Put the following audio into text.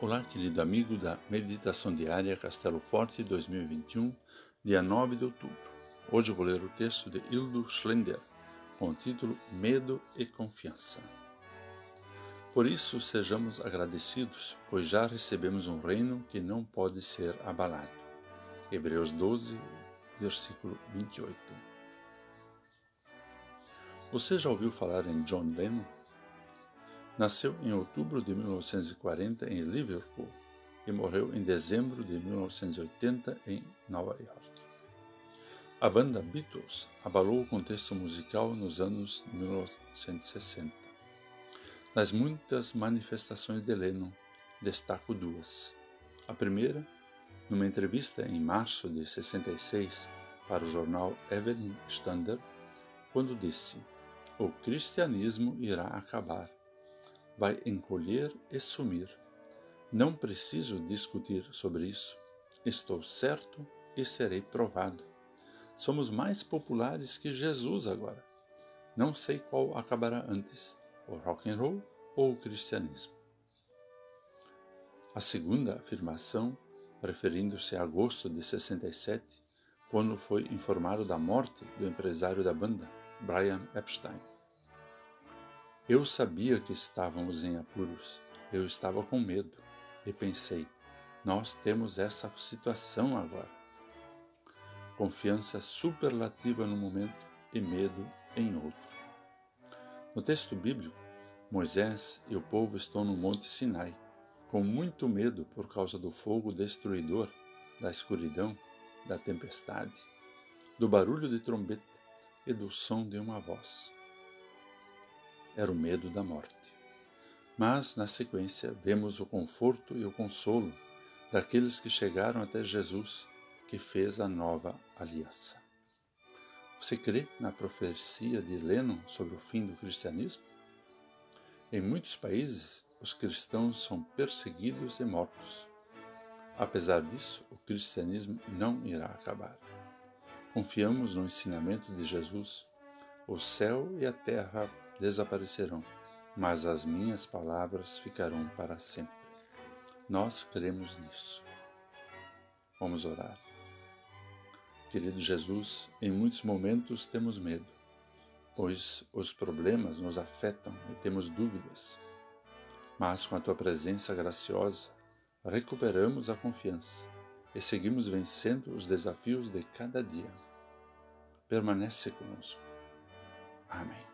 Olá, querido amigo da Meditação Diária Castelo Forte 2021, dia 9 de outubro. Hoje vou ler o texto de Hildo Schlender, com o título Medo e Confiança. Por isso, sejamos agradecidos, pois já recebemos um reino que não pode ser abalado. Hebreus 12, versículo 28. Você já ouviu falar em John Lennon? Nasceu em outubro de 1940 em Liverpool e morreu em dezembro de 1980 em Nova York. A banda Beatles abalou o contexto musical nos anos 1960. Nas muitas manifestações de Lennon, destaco duas. A primeira, numa entrevista em março de 66 para o jornal Evening Standard, quando disse: O cristianismo irá acabar vai encolher e sumir. Não preciso discutir sobre isso. Estou certo e serei provado. Somos mais populares que Jesus agora. Não sei qual acabará antes, o rock and roll ou o cristianismo. A segunda afirmação, referindo-se a agosto de 67, quando foi informado da morte do empresário da banda, Brian Epstein. Eu sabia que estávamos em apuros. Eu estava com medo e pensei: nós temos essa situação agora. Confiança superlativa no momento e medo em outro. No texto bíblico, Moisés e o povo estão no Monte Sinai, com muito medo por causa do fogo destruidor, da escuridão, da tempestade, do barulho de trombeta e do som de uma voz era o medo da morte. Mas, na sequência, vemos o conforto e o consolo daqueles que chegaram até Jesus, que fez a nova aliança. Você crê na profecia de Lennon sobre o fim do cristianismo? Em muitos países, os cristãos são perseguidos e mortos. Apesar disso, o cristianismo não irá acabar. Confiamos no ensinamento de Jesus. O céu e a terra desaparecerão, mas as minhas palavras ficarão para sempre. Nós cremos nisso. Vamos orar. Querido Jesus, em muitos momentos temos medo, pois os problemas nos afetam e temos dúvidas. Mas com a tua presença graciosa, recuperamos a confiança e seguimos vencendo os desafios de cada dia. Permanece conosco. Amém.